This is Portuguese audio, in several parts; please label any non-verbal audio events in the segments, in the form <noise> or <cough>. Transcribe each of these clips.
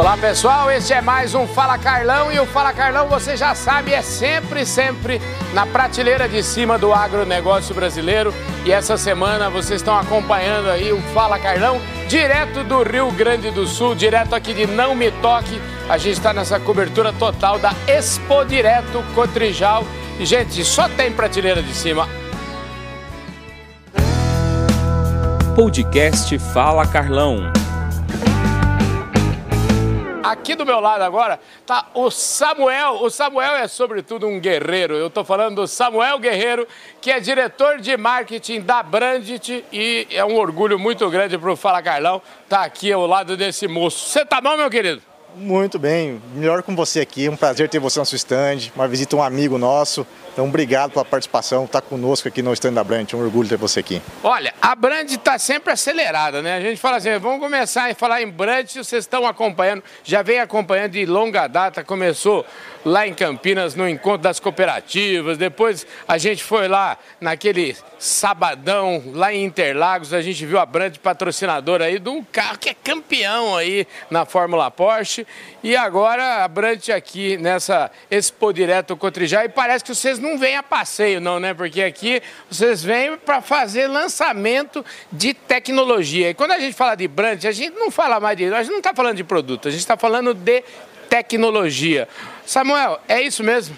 Olá pessoal, este é mais um Fala Carlão e o Fala Carlão, você já sabe, é sempre, sempre na prateleira de cima do agronegócio brasileiro. E essa semana vocês estão acompanhando aí o Fala Carlão, direto do Rio Grande do Sul, direto aqui de Não Me Toque. A gente está nessa cobertura total da Expo Direto Cotrijal. E gente, só tem prateleira de cima. Podcast Fala Carlão. Aqui do meu lado agora tá o Samuel. O Samuel é sobretudo um guerreiro. Eu estou falando do Samuel Guerreiro, que é diretor de marketing da Brandit e é um orgulho muito grande para o Fala Carlão estar tá aqui ao lado desse moço. Você tá bom, meu querido? Muito bem, melhor com você aqui. Um prazer ter você no seu stand, uma visita um amigo nosso. Então, obrigado pela participação, estar tá conosco aqui no stand da Brand. É um orgulho ter você aqui. Olha, a Brand está sempre acelerada, né? A gente fala assim, vamos começar a falar em Brand, vocês estão acompanhando, já vem acompanhando de longa data, começou lá em Campinas no encontro das cooperativas, depois a gente foi lá naquele sabadão lá em Interlagos, a gente viu a Brand patrocinadora aí de um carro que é campeão aí na Fórmula Porsche e agora a Brand aqui nessa Expo Direto Cotrijal e parece que vocês não vêm a passeio não, né? Porque aqui vocês vêm para fazer lançamento de tecnologia. E quando a gente fala de Brand, a gente não fala mais de, a gente não está falando de produto, a gente está falando de tecnologia. Samuel, é isso mesmo?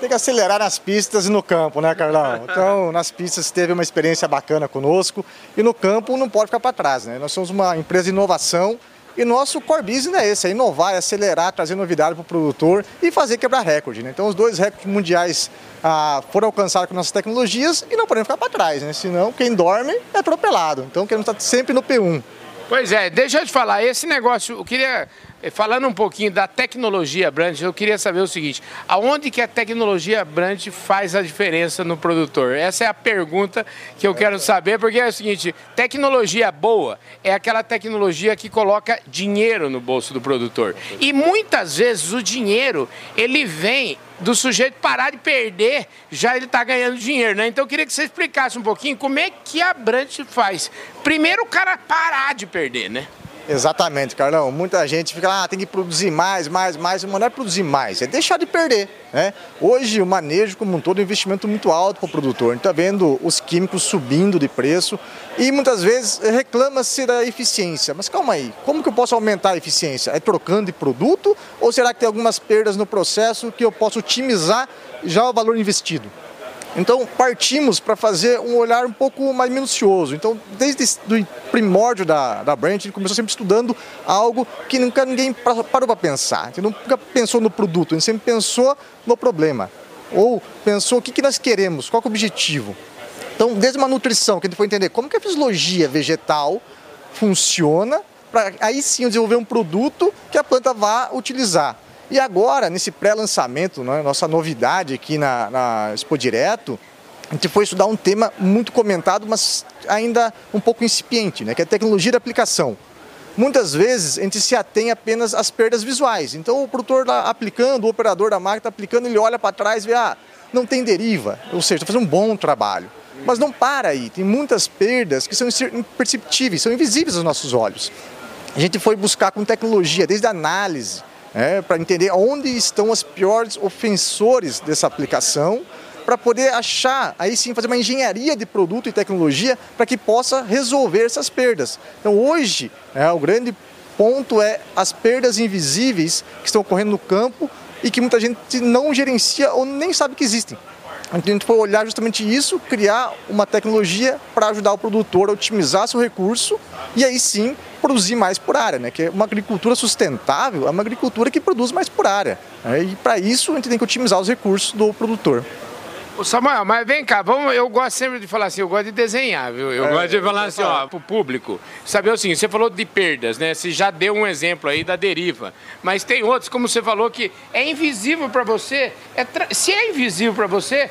Tem que acelerar nas pistas e no campo, né, Carlão? Então, nas pistas teve uma experiência bacana conosco e no campo não pode ficar para trás, né? Nós somos uma empresa de inovação e nosso core business é esse, é inovar, é acelerar, trazer novidade para o produtor e fazer quebrar recorde. Né? Então os dois recordes mundiais ah, foram alcançados com nossas tecnologias e não podemos ficar para trás, né? senão quem dorme é atropelado. Então queremos estar sempre no P1. Pois é, deixa eu te falar, esse negócio, eu queria falando um pouquinho da tecnologia Brand, eu queria saber o seguinte: aonde que a tecnologia Brand faz a diferença no produtor? Essa é a pergunta que eu quero saber, porque é o seguinte: tecnologia boa é aquela tecnologia que coloca dinheiro no bolso do produtor. E muitas vezes o dinheiro ele vem do sujeito parar de perder, já ele está ganhando dinheiro, né? Então eu queria que você explicasse um pouquinho como é que a Brand faz. Primeiro o cara parar de perder, né? Exatamente, Carlão. Muita gente fica ah, tem que produzir mais, mais, mais. Mas não é produzir mais, é deixar de perder. Né? Hoje o manejo como um todo é um investimento muito alto para o produtor. A gente está vendo os químicos subindo de preço e muitas vezes reclama-se da eficiência. Mas calma aí, como que eu posso aumentar a eficiência? É trocando de produto ou será que tem algumas perdas no processo que eu posso otimizar já o valor investido? Então partimos para fazer um olhar um pouco mais minucioso. Então desde o primórdio da, da a gente começou sempre estudando algo que nunca ninguém parou para pensar. Gente nunca pensou no produto, gente sempre pensou no problema. Ou pensou o que, que nós queremos, qual é o objetivo. Então desde uma nutrição, que a gente foi entender como que a fisiologia vegetal funciona, para aí sim desenvolver um produto que a planta vá utilizar. E agora, nesse pré-lançamento, né, nossa novidade aqui na, na Expo Direto, a gente foi estudar um tema muito comentado, mas ainda um pouco incipiente, né, que é a tecnologia de aplicação. Muitas vezes a gente se atém apenas às perdas visuais. Então o produtor está aplicando, o operador da máquina está aplicando, ele olha para trás e vê, ah, não tem deriva, ou seja, está fazendo um bom trabalho. Mas não para aí, tem muitas perdas que são imperceptíveis, são invisíveis aos nossos olhos. A gente foi buscar com tecnologia, desde a análise, é, para entender onde estão os piores ofensores dessa aplicação, para poder achar, aí sim, fazer uma engenharia de produto e tecnologia para que possa resolver essas perdas. Então, hoje, é, o grande ponto é as perdas invisíveis que estão ocorrendo no campo e que muita gente não gerencia ou nem sabe que existem. Então, a gente foi olhar justamente isso, criar uma tecnologia para ajudar o produtor a otimizar seu recurso e aí sim produzir mais por área, né? Que é uma agricultura sustentável, é uma agricultura que produz mais por área. Né? E para isso a gente tem que otimizar os recursos do produtor. Ô Samuel, mas vem cá, vamos, eu gosto sempre de falar assim, eu gosto de desenhar, viu? Eu é, gosto de falar assim, ó, pro público, saber o seguinte, você falou de perdas, né? Você já deu um exemplo aí da deriva, mas tem outros, como você falou, que é invisível para você. É se é invisível para você,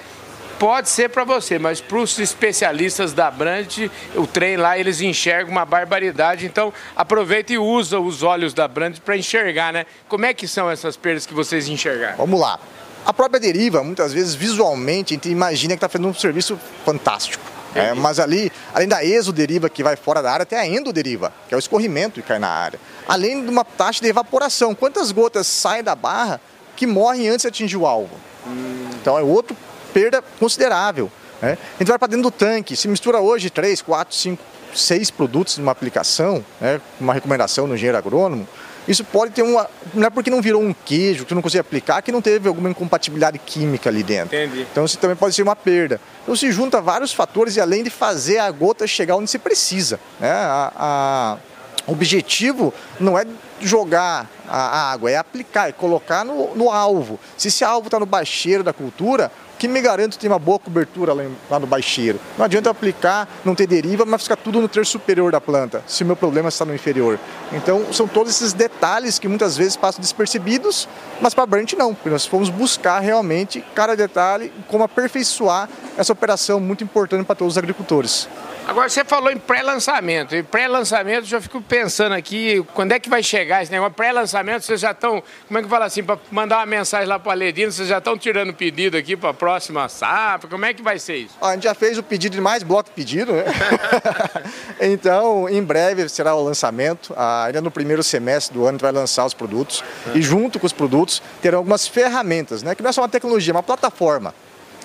pode ser para você, mas para os especialistas da Brand, o trem lá, eles enxergam uma barbaridade. Então, aproveita e usa os olhos da Brand para enxergar, né? Como é que são essas perdas que vocês enxergaram? Vamos lá. A própria deriva, muitas vezes, visualmente, a gente imagina que está fazendo um serviço fantástico. É, mas ali, além da exoderiva que vai fora da área, tem a endoderiva, que é o escorrimento que cai na área. Além de uma taxa de evaporação. Quantas gotas saem da barra que morrem antes de atingir o alvo? Hum. Então é outro perda considerável. Né? A gente vai para dentro do tanque, se mistura hoje 3, 4, 5, 6 produtos numa aplicação, né? uma recomendação no engenheiro agrônomo, isso pode ter uma. Não é porque não virou um queijo, que não conseguiu aplicar, que não teve alguma incompatibilidade química ali dentro. Entendi. Então isso também pode ser uma perda. Então se junta vários fatores e além de fazer a gota chegar onde se precisa. Né? A, a, o objetivo não é jogar a água, é aplicar, é colocar no, no alvo. Se esse alvo está no baixeiro da cultura, que me garante ter uma boa cobertura lá, lá no baixeiro. Não adianta aplicar, não ter deriva, mas ficar tudo no terço superior da planta, se o meu problema está no inferior. Então, são todos esses detalhes que muitas vezes passam despercebidos, mas para a Brant não, porque nós fomos buscar realmente cada detalhe, como aperfeiçoar essa operação muito importante para todos os agricultores. Agora você falou em pré-lançamento. E pré-lançamento, já fico pensando aqui, quando é que vai chegar esse negócio? Pré-lançamento, vocês já estão, como é que fala assim, para mandar uma mensagem lá para a Ledino, vocês já estão tirando pedido aqui para a próxima safra? Como é que vai ser isso? a gente já fez o pedido de mais bloco pedido, né? <laughs> então, em breve será o lançamento. Ah, ainda no primeiro semestre do ano a gente vai lançar os produtos. E junto com os produtos terão algumas ferramentas, né? Que não é só uma tecnologia, é uma plataforma.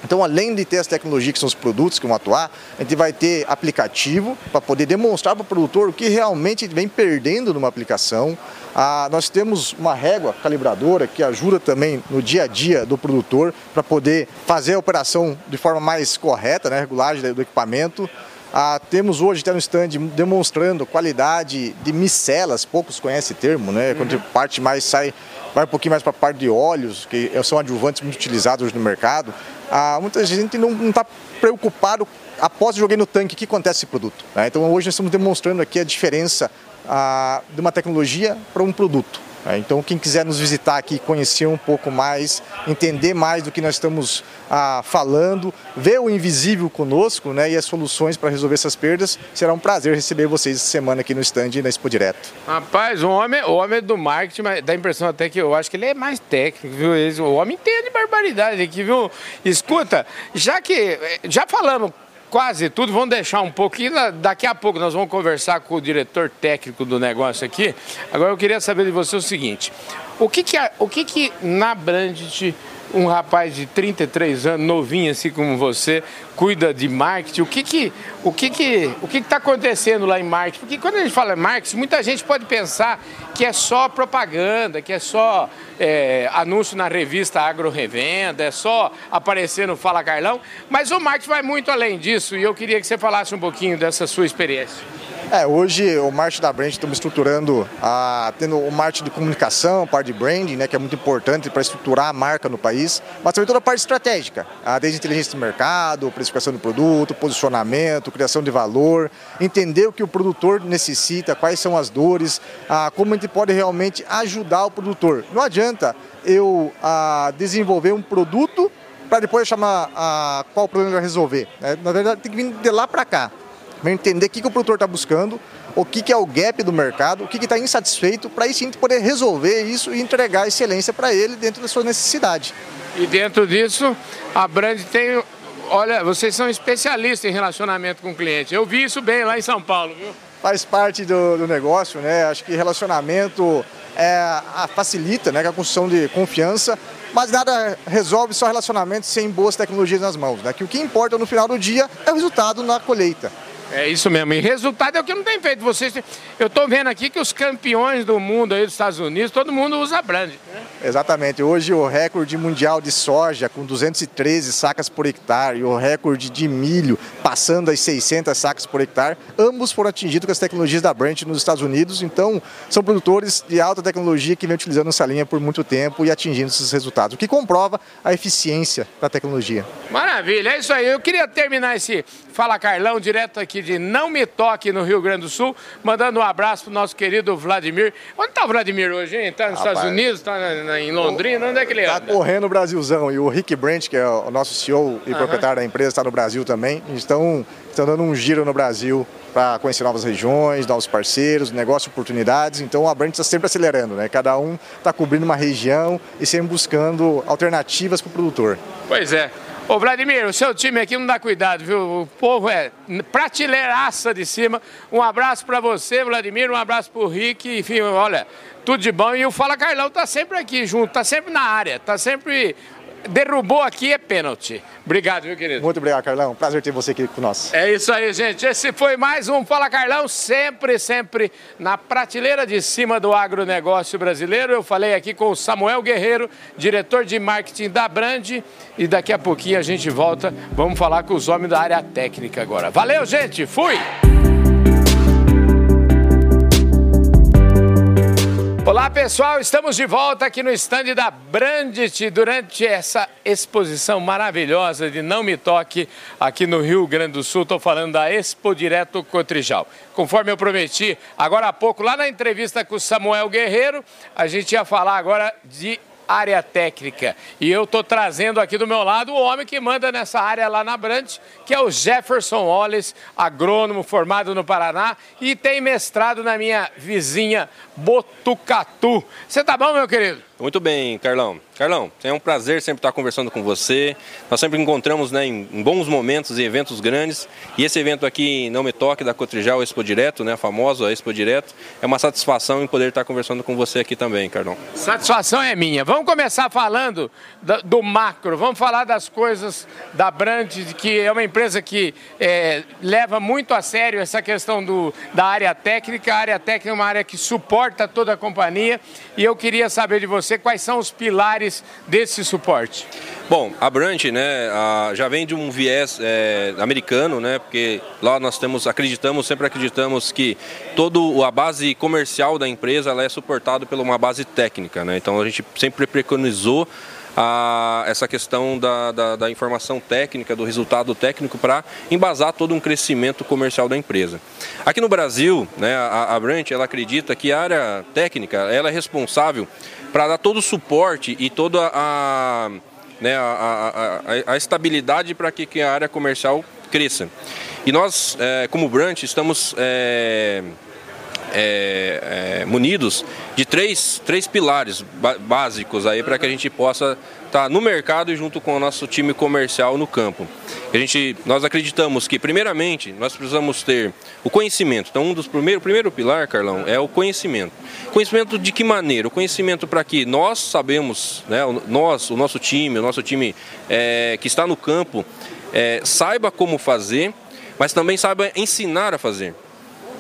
Então, além de ter as tecnologias que são os produtos que vão atuar, a gente vai ter aplicativo para poder demonstrar para o produtor o que realmente vem perdendo numa aplicação. Ah, nós temos uma régua calibradora que ajuda também no dia a dia do produtor para poder fazer a operação de forma mais correta, né, regulagem do equipamento. Ah, temos hoje até no stand demonstrando qualidade de micelas, poucos conhecem o termo, né? Quando uhum. parte mais sai, vai um pouquinho mais para a parte de óleos, que são adjuvantes muito utilizados hoje no mercado ah, muita gente não está preocupado após joguei no tanque, o que acontece esse produto. Né? Então hoje nós estamos demonstrando aqui a diferença ah, de uma tecnologia para um produto. É, então, quem quiser nos visitar aqui, conhecer um pouco mais, entender mais do que nós estamos ah, falando, ver o invisível conosco né, e as soluções para resolver essas perdas, será um prazer receber vocês essa semana aqui no stand na Expo Direto. Rapaz, o homem, o homem do marketing dá a impressão até que eu acho que ele é mais técnico, viu? O homem entende barbaridade aqui, viu? Escuta, já que eh, já falamos quase tudo. Vamos deixar um pouquinho. Daqui a pouco nós vamos conversar com o diretor técnico do negócio aqui. Agora eu queria saber de você o seguinte: o que, que, o que, que na Brandt um rapaz de 33 anos, novinho assim como você, cuida de marketing, o que que o que que o que está acontecendo lá em marketing? Porque quando a gente fala em marketing, muita gente pode pensar que é só propaganda, que é só é, anúncio na revista Agro Revenda, é só aparecer no Fala Carlão, mas o marketing vai muito além disso e eu queria que você falasse um pouquinho dessa sua experiência. É, hoje o marketing da Brand estamos estruturando, a, tendo o marketing de comunicação, a parte de branding, né, que é muito importante para estruturar a marca no país, mas também toda a parte estratégica, a, desde inteligência de mercado, precificação do produto, posicionamento, criação de valor, entender o que o produtor necessita, quais são as dores, a, como a gente pode realmente ajudar o produtor. Não adianta eu a, desenvolver um produto para depois chamar a, qual problema vai resolver. Né? Na verdade, tem que vir de lá para cá entender o que, que o produtor está buscando, o que, que é o gap do mercado, o que está insatisfeito, para aí sim poder resolver isso e entregar excelência para ele dentro da sua necessidade. E dentro disso, a Brand tem. Olha, vocês são especialistas em relacionamento com o cliente. Eu vi isso bem lá em São Paulo, viu? Faz parte do, do negócio, né? Acho que relacionamento é, facilita né, a construção de confiança, mas nada resolve só relacionamento sem boas tecnologias nas mãos. Né? Que o que importa no final do dia é o resultado na colheita. É isso mesmo. E resultado é o que não tem feito. Vocês, eu estou vendo aqui que os campeões do mundo aí dos Estados Unidos, todo mundo usa brand. Né? Exatamente. Hoje o recorde mundial de soja com 213 sacas por hectare e o recorde de milho passando as 600 sacas por hectare, ambos foram atingidos com as tecnologias da Branch nos Estados Unidos. Então, são produtores de alta tecnologia que vêm utilizando essa linha por muito tempo e atingindo esses resultados, o que comprova a eficiência da tecnologia. Maravilha, é isso aí. Eu queria terminar esse Fala Carlão direto aqui de Não Me Toque no Rio Grande do Sul, mandando um abraço pro nosso querido Vladimir. Onde está o Vladimir hoje, hein? Está nos Rapaz, Estados Unidos, está em Londrina, onde é que ele está? Está correndo o Brasilzão. E o Rick Brandt, que é o nosso CEO e proprietário da empresa, está no Brasil também. Estão, estão dando um giro no Brasil para conhecer novas regiões, novos parceiros, negócio, oportunidades. Então a Brandt está sempre acelerando, né? Cada um está cobrindo uma região e sempre buscando alternativas para o produtor. Pois é. Ô Vladimir, o seu time aqui não dá cuidado, viu? O povo é prateleiraça de cima. Um abraço para você, Vladimir, um abraço pro Rick, enfim, olha, tudo de bom. E o Fala Carlão tá sempre aqui junto, tá sempre na área, tá sempre derrubou aqui é pênalti. Obrigado, meu querido. Muito obrigado, Carlão. Prazer ter você aqui com nós. É isso aí, gente. Esse foi mais um Fala Carlão, sempre, sempre na prateleira de cima do agronegócio brasileiro. Eu falei aqui com o Samuel Guerreiro, diretor de marketing da Brand. E daqui a pouquinho a gente volta. Vamos falar com os homens da área técnica agora. Valeu, gente. Fui! Olá pessoal, estamos de volta aqui no stand da Brandit durante essa exposição maravilhosa de Não Me Toque aqui no Rio Grande do Sul. Estou falando da Expo Direto Cotrijal. Conforme eu prometi agora há pouco, lá na entrevista com o Samuel Guerreiro, a gente ia falar agora de área técnica. E eu estou trazendo aqui do meu lado o homem que manda nessa área lá na Brant, que é o Jefferson Wallace, agrônomo formado no Paraná e tem mestrado na minha vizinha Botucatu. Você tá bom, meu querido? Muito bem, Carlão. Carlão, é um prazer sempre estar conversando com você. Nós sempre encontramos né, em, bons momentos e eventos grandes. E esse evento aqui, Não Me Toque, da Cotrijal Expo Direto, né, a famosa Expo Direto, é uma satisfação em poder estar conversando com você aqui também, Carlão. Satisfação é minha. Vamos começar falando do, macro, vamos falar das coisas da Brand, que é uma empresa que é, leva muito a sério essa questão do, da área técnica. A área técnica é uma área que suporta toda a companhia. E eu queria saber de você quais são os pilares desse suporte? Bom, a Brant, né, já vem de um viés é, americano, né, porque lá nós temos, acreditamos, sempre acreditamos que toda a base comercial da empresa ela é suportada por uma base técnica, né, então a gente sempre preconizou a, essa questão da, da, da, informação técnica, do resultado técnico para embasar todo um crescimento comercial da empresa. Aqui no Brasil, né, a, a Brant ela acredita que a área técnica ela é responsável para dar todo o suporte e toda a, né, a, a, a estabilidade para que, que, a área comercial cresça. E nós, é, como Brant, estamos é, é, é, munidos de três, três pilares básicos aí para que a gente possa estar no mercado e junto com o nosso time comercial no campo. A gente, nós acreditamos que, primeiramente, nós precisamos ter o conhecimento. Então, um dos primeiros, primeiro pilar, Carlão, é o conhecimento. Conhecimento de que maneira? O conhecimento para que nós sabemos, né, nós, o nosso time, o nosso time é, que está no campo, é, saiba como fazer, mas também saiba ensinar a fazer.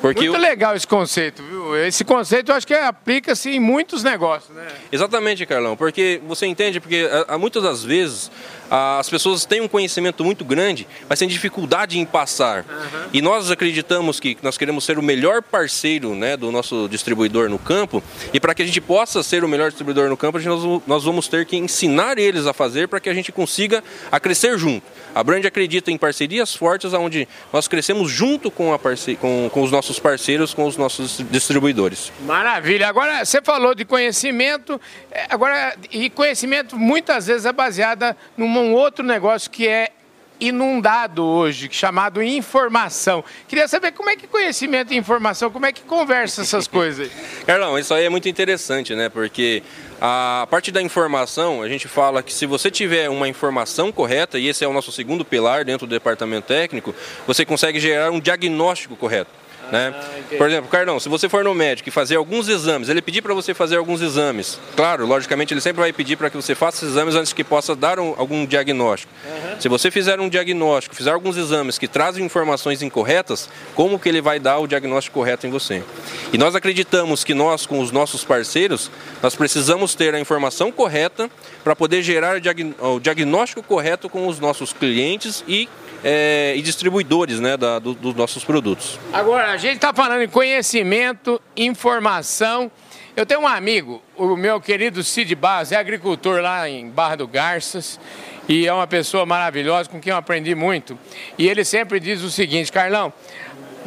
Porque Muito legal esse conceito, viu? Esse conceito eu acho que aplica-se em muitos negócios, né? Exatamente, Carlão, porque você entende, porque há, muitas das vezes as pessoas têm um conhecimento muito grande, mas têm dificuldade em passar. Uhum. E nós acreditamos que nós queremos ser o melhor parceiro né, do nosso distribuidor no campo, e para que a gente possa ser o melhor distribuidor no campo, nós, nós vamos ter que ensinar eles a fazer para que a gente consiga a crescer junto. A Brand acredita em parcerias fortes, onde nós crescemos junto com, a parce... com, com os nossos parceiros, com os nossos distribuidores. Maravilha. Agora, você falou de conhecimento, é, agora, e conhecimento muitas vezes é baseada num outro negócio que é inundado hoje, chamado informação. Queria saber como é que conhecimento e informação, como é que conversa essas <laughs> coisas? Carlão, isso aí é muito interessante, né? Porque a parte da informação, a gente fala que se você tiver uma informação correta, e esse é o nosso segundo pilar dentro do departamento técnico, você consegue gerar um diagnóstico correto. Né? Ah, Por exemplo, Carlão, se você for no médico e fazer alguns exames, ele pedir para você fazer alguns exames, claro, logicamente ele sempre vai pedir para que você faça esses exames antes que possa dar um, algum diagnóstico. Uhum. Se você fizer um diagnóstico, fizer alguns exames que trazem informações incorretas, como que ele vai dar o diagnóstico correto em você? E nós acreditamos que nós, com os nossos parceiros, nós precisamos ter a informação correta para poder gerar o diagnóstico correto com os nossos clientes e é, e distribuidores né, da, do, dos nossos produtos. Agora, a gente está falando em conhecimento, informação. Eu tenho um amigo, o meu querido Cid Barros, é agricultor lá em Barra do Garças e é uma pessoa maravilhosa com quem eu aprendi muito. E ele sempre diz o seguinte, Carlão,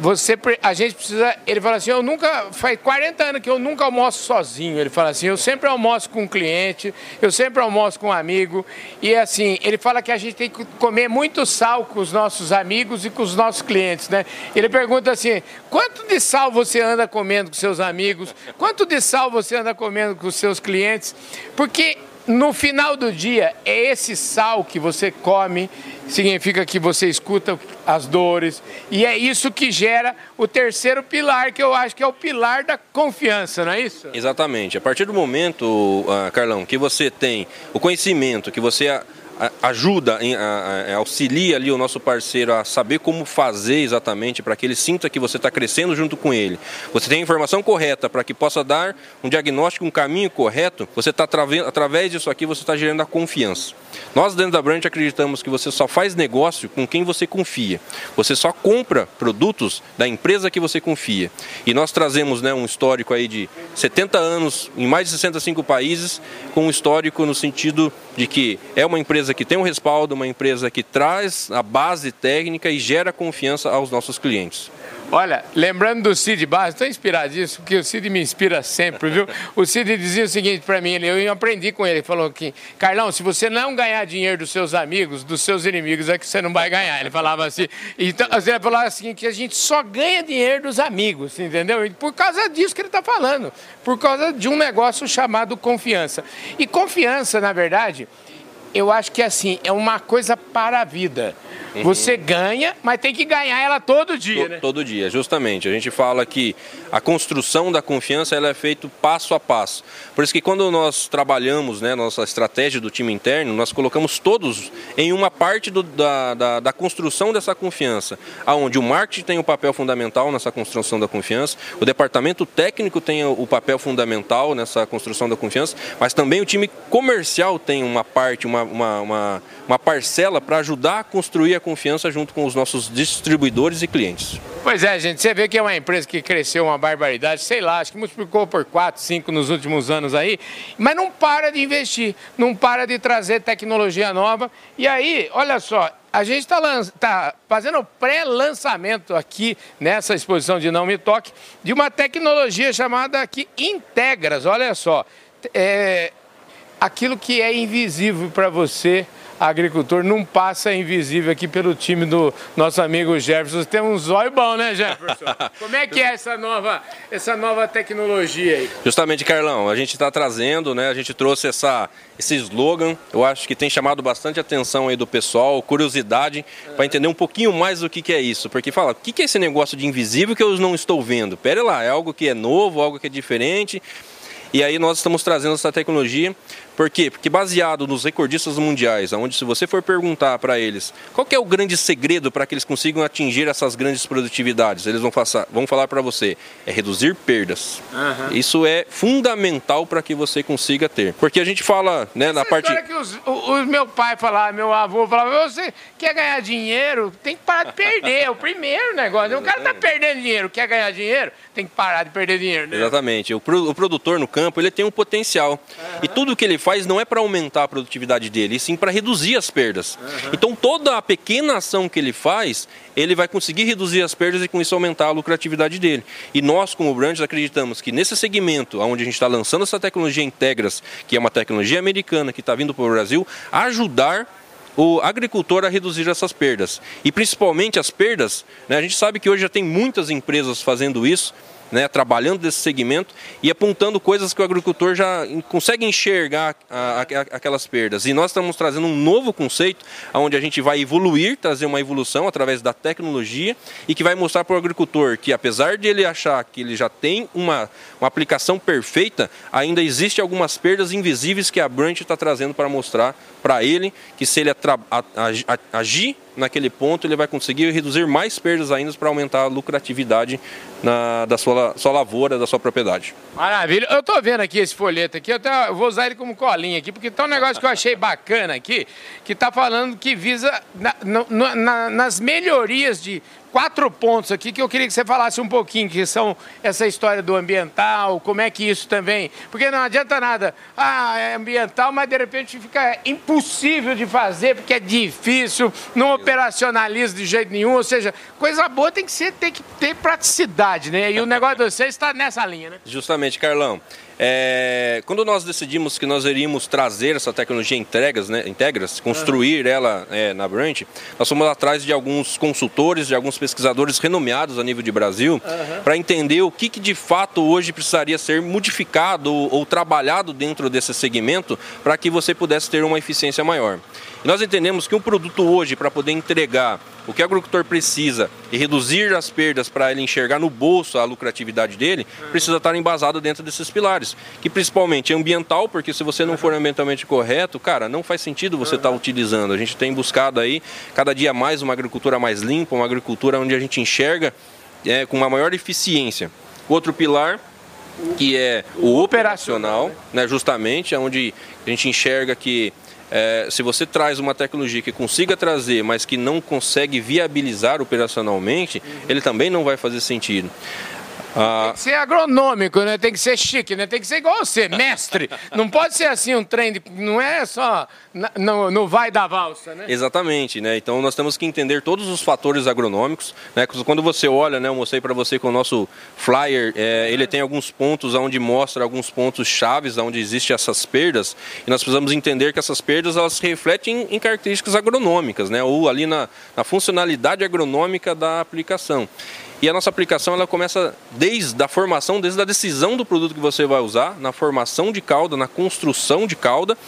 você, a gente precisa. Ele fala assim: eu nunca. Faz 40 anos que eu nunca almoço sozinho. Ele fala assim: eu sempre almoço com um cliente, eu sempre almoço com um amigo. E assim, ele fala que a gente tem que comer muito sal com os nossos amigos e com os nossos clientes, né? Ele pergunta assim: quanto de sal você anda comendo com seus amigos? Quanto de sal você anda comendo com seus clientes? Porque no final do dia, é esse sal que você come, significa que você escuta as dores, e é isso que gera o terceiro pilar, que eu acho que é o pilar da confiança, não é isso? Exatamente. A partir do momento, uh, Carlão, que você tem o conhecimento, que você ajuda, auxilia ali o nosso parceiro a saber como fazer exatamente para que ele sinta que você está crescendo junto com ele. Você tem a informação correta para que possa dar um diagnóstico, um caminho correto. Você está através disso aqui você está gerando a confiança. Nós dentro da Branch acreditamos que você só faz negócio com quem você confia. Você só compra produtos da empresa que você confia. E nós trazemos né, um histórico aí de 70 anos em mais de 65 países, com um histórico no sentido de que é uma empresa que tem um respaldo, uma empresa que traz a base técnica e gera confiança aos nossos clientes. Olha, lembrando do Cid Barros, estou inspiradíssimo, porque o Cid me inspira sempre, viu? O Cid dizia o seguinte para mim, eu aprendi com ele, ele falou que, Carlão, se você não ganhar dinheiro dos seus amigos, dos seus inimigos, é que você não vai ganhar. Ele falava assim, então, ele falava assim, que a gente só ganha dinheiro dos amigos, entendeu? E por causa disso que ele está falando, por causa de um negócio chamado confiança. E confiança, na verdade, eu acho que assim, é uma coisa para a vida. Uhum. Você ganha, mas tem que ganhar ela todo dia, né? Todo dia, justamente. A gente fala que a construção da confiança ela é feita passo a passo. Por isso que quando nós trabalhamos, né, nossa estratégia do time interno, nós colocamos todos em uma parte do, da, da, da, construção dessa confiança, aonde o marketing tem um papel fundamental nessa construção da confiança, o departamento técnico tem o papel fundamental nessa construção da confiança, mas também o time comercial tem uma parte, uma, uma, uma, uma parcela para ajudar a construir a confiança junto com os nossos distribuidores e clientes. Pois é, gente, você vê que é uma empresa que cresceu uma barbaridade, sei lá, acho que multiplicou por 4, 5 nos últimos anos aí, mas não para de investir, não para de trazer tecnologia nova. E aí, olha só, a gente está tá fazendo pré-lançamento aqui nessa exposição de Não Me Toque de uma tecnologia chamada aqui Integras. Olha só, é, aquilo que é invisível para você agricultor não passa invisível aqui pelo time do nosso amigo Jefferson. Tem um zóio bom, né, Jefferson? <laughs> Como é que é essa nova, essa nova tecnologia aí? Justamente, Carlão, a gente está trazendo, né? A gente trouxe essa, esse slogan, eu acho que tem chamado bastante atenção aí do pessoal, curiosidade, para entender um pouquinho mais do que, que é isso. Porque fala, o que, que é esse negócio de invisível que eu não estou vendo? Pera lá, é algo que é novo, algo que é diferente. E aí nós estamos trazendo essa tecnologia por quê? Porque baseado nos recordistas mundiais, onde se você for perguntar para eles qual é o grande segredo para que eles consigam atingir essas grandes produtividades, eles vão, passar, vão falar para você, é reduzir perdas. Uhum. Isso é fundamental para que você consiga ter. Porque a gente fala, né, na parte... que os, os, meu pai falava, meu avô falava, você quer ganhar dinheiro, tem que parar de perder, é o primeiro negócio. O cara tá perdendo dinheiro, quer ganhar dinheiro, tem que parar de perder dinheiro. Né? Exatamente. O, o, produtor no campo, ele tem um potencial. Uhum. E tudo que ele faz faz não é para aumentar a produtividade dele, e sim para reduzir as perdas. Uhum. Então toda a pequena ação que ele faz, ele vai conseguir reduzir as perdas e com isso aumentar a lucratividade dele. E nós, como Brands, acreditamos que nesse segmento, onde a gente está lançando essa tecnologia Integras, que é uma tecnologia americana que está vindo para o Brasil, ajudar o agricultor a reduzir essas perdas. E principalmente as perdas, né, a gente sabe que hoje já tem muitas empresas fazendo isso, né, trabalhando nesse segmento e apontando coisas que o agricultor já consegue enxergar a, a, aquelas perdas. E nós estamos trazendo um novo conceito, onde a gente vai evoluir, trazer uma evolução através da tecnologia e que vai mostrar para o agricultor que, apesar de ele achar que ele já tem uma, uma aplicação perfeita, ainda existe algumas perdas invisíveis que a Branch está trazendo para mostrar para ele que se ele agir naquele ponto, ele vai conseguir reduzir mais perdas ainda para aumentar a lucratividade na, da sua, sua lavoura, da sua propriedade. Maravilha. Eu estou vendo aqui esse folheto aqui, eu, até, eu vou usar ele como colinha aqui, porque tem um negócio que eu achei bacana aqui, que está falando que visa na, na, nas melhorias de quatro pontos aqui que eu queria que você falasse um pouquinho, que são essa história do ambiental, como é que isso também. Porque não adianta nada, ah, é ambiental, mas de repente fica impossível de fazer, porque é difícil, não operacionaliza de jeito nenhum. Ou seja, coisa boa tem que ser, tem que ter praticidade, né? E o negócio de vocês está nessa linha, né? Justamente, Carlão. É, quando nós decidimos que nós iríamos trazer essa tecnologia Integras, né, Integras construir uhum. ela é, na Branch, nós fomos atrás de alguns consultores, de alguns pesquisadores renomeados a nível de Brasil, uhum. para entender o que, que de fato hoje precisaria ser modificado ou, ou trabalhado dentro desse segmento para que você pudesse ter uma eficiência maior. E nós entendemos que um produto hoje, para poder entregar o que o agricultor precisa e reduzir as perdas para ele enxergar no bolso a lucratividade dele, precisa estar embasado dentro desses pilares. Que principalmente é ambiental, porque se você não for ambientalmente correto, cara, não faz sentido você estar tá utilizando. A gente tem buscado aí cada dia mais uma agricultura mais limpa, uma agricultura onde a gente enxerga é, com uma maior eficiência. Outro pilar que é o operacional, né, justamente, onde a gente enxerga que é, se você traz uma tecnologia que consiga trazer, mas que não consegue viabilizar operacionalmente, uhum. ele também não vai fazer sentido. Ah. Tem que ser agronômico, né? Tem que ser chique, né? Tem que ser igual você, mestre. Não pode ser assim um trem, de, não é só no, no vai da valsa, né? Exatamente, né? Então nós temos que entender todos os fatores agronômicos, né? Quando você olha, né? Eu mostrei para você com o nosso flyer, é, ele tem alguns pontos onde mostra alguns pontos chaves onde existem essas perdas e nós precisamos entender que essem perdas elas refletem em características agronômicas, né? Ou ali na, na funcionalidade agronômica da aplicação. E a nossa aplicação ela começa desde a formação, desde a decisão do produto que você vai usar, na formação de cauda, na construção de cauda,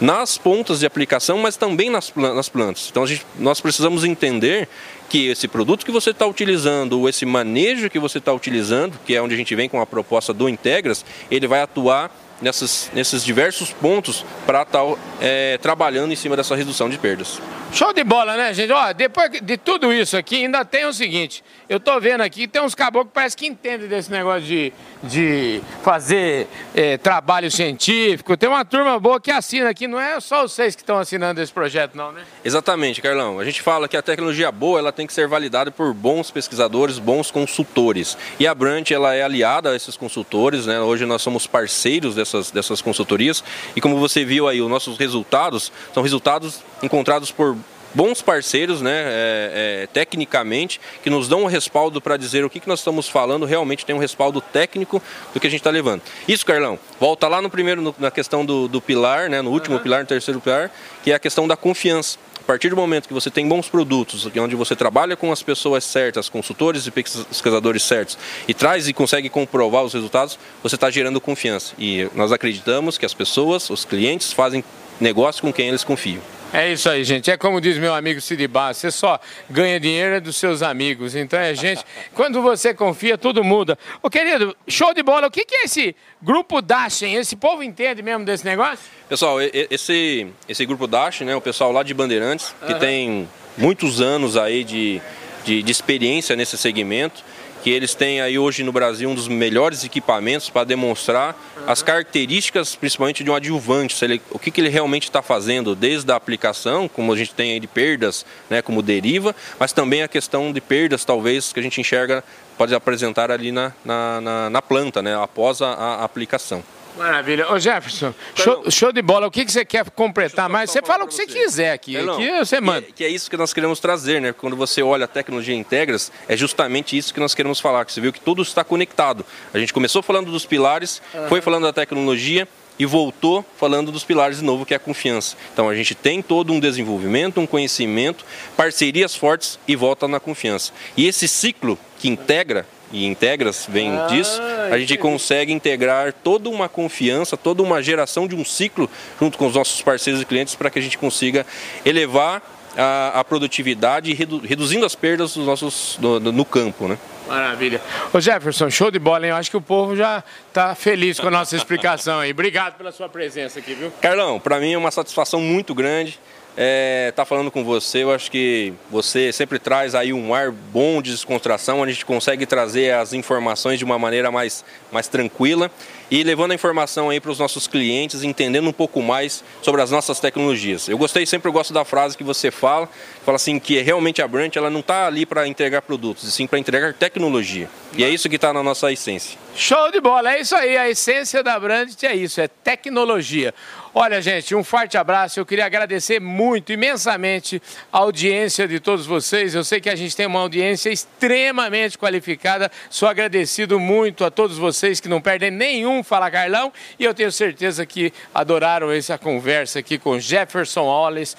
nas pontas de aplicação, mas também nas, nas plantas. Então gente, nós precisamos entender que esse produto que você está utilizando, ou esse manejo que você está utilizando, que é onde a gente vem com a proposta do Integras, ele vai atuar nessas, nesses diversos pontos para estar tá, é, trabalhando em cima dessa redução de perdas. Show de bola, né, gente? Ó, depois de tudo isso aqui, ainda tem o seguinte. Eu tô vendo aqui, tem uns caboclos que parece que entendem desse negócio de, de fazer é, trabalho científico. Tem uma turma boa que assina aqui, não é só vocês que estão assinando esse projeto, não, né? Exatamente, Carlão. A gente fala que a tecnologia boa, ela tem que ser validada por bons pesquisadores, bons consultores. E a Brant, ela é aliada a esses consultores, né? Hoje nós somos parceiros dessas, dessas consultorias. E como você viu aí, os nossos resultados são resultados encontrados por bons parceiros, né, é, é, tecnicamente, que nos dão um respaldo para dizer o que, que nós estamos falando, realmente tem um respaldo técnico do que a gente está levando. Isso, Carlão, volta lá no primeiro, no, na questão do, do, pilar, né, no último uhum. pilar, no terceiro pilar, que é a questão da confiança. A partir do momento que você tem bons produtos, onde você trabalha com as pessoas certas, consultores e pesquisadores certos, e traz e consegue comprovar os resultados, você está gerando confiança. E nós acreditamos que as pessoas, os clientes, fazem negócio com quem eles confiam. É isso aí, gente. É como diz meu amigo Sidibá, você só ganha dinheiro dos seus amigos. Então é gente, <laughs> quando você confia, tudo muda. Ô querido, show de bola. O que, é esse grupo Dashen? Esse povo entende mesmo desse negócio? Pessoal, esse, esse grupo Dashen, né, o pessoal lá de Bandeirantes, que uhum. tem muitos anos aí de, de, de experiência nesse segmento que eles têm aí hoje no Brasil um dos melhores equipamentos para demonstrar uhum. as características, principalmente de um adjuvante, ele, o que, que ele realmente está fazendo, desde a aplicação, como a gente tem aí de perdas, né, como deriva, mas também a questão de perdas, talvez, que a gente enxerga, pode apresentar ali na, na, na, na planta, né, após a, a aplicação. Maravilha. Ô Jefferson, show, show, de bola. O que, que você quer completar mais? Você fala o que você, você quiser aqui. É, aqui você manda. Que, que, é isso que nós queremos trazer, né? Quando você olha a tecnologia Integras, é justamente isso que nós queremos falar. Que você viu que tudo está conectado. A gente começou falando dos pilares, uhum. foi falando da tecnologia e voltou falando dos pilares de novo, que é a confiança. Então a gente tem todo um desenvolvimento, um conhecimento, parcerias fortes e volta na confiança. E esse ciclo que integra e Integras vem ah, disso, a gente consegue integrar toda uma confiança, toda uma geração de um ciclo junto com os nossos parceiros e clientes para que a gente consiga elevar a, a produtividade, redu, reduzindo as perdas dos nossos, no, no campo. Né? Maravilha. Ô Jefferson, show de bola, hein? Eu acho que o povo já está feliz com a nossa explicação aí. Obrigado pela sua presença aqui, viu? Carlão, para mim é uma satisfação muito grande é, tá falando com você. Eu acho que você sempre traz aí um ar bom de descontração, onde a gente consegue trazer as informações de uma maneira mais, mais tranquila e levando a informação aí para os nossos clientes, entendendo um pouco mais sobre as nossas tecnologias. Eu gostei, sempre eu gosto da frase que você fala, fala assim que realmente a Branch ela não está ali para entregar produtos, e sim para entregar tecnologia. E é isso que está na nossa essência. Show de bola, é isso aí, a essência da Brandt é isso, é tecnologia. Olha, gente, um forte abraço. Eu queria agradecer muito, imensamente, a audiência de todos vocês. Eu sei que a gente tem uma audiência extremamente qualificada. Sou agradecido muito a todos vocês que não perdem nenhum Fala Carlão. E eu tenho certeza que adoraram essa conversa aqui com Jefferson Olles,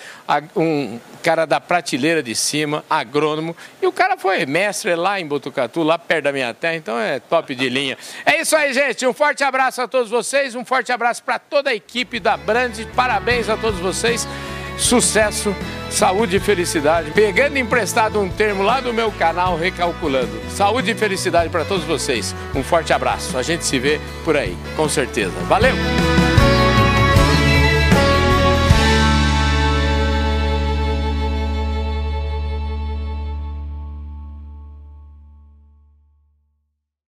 um cara da prateleira de cima, agrônomo. E o cara foi mestre lá em Botucatu, lá perto da minha terra. Então é top de linha. É isso aí, gente. Um forte abraço a todos vocês. Um forte abraço para toda a equipe da Brand. Parabéns a todos vocês. Sucesso, saúde e felicidade. Pegando emprestado um termo lá do meu canal, recalculando. Saúde e felicidade para todos vocês. Um forte abraço. A gente se vê por aí, com certeza. Valeu!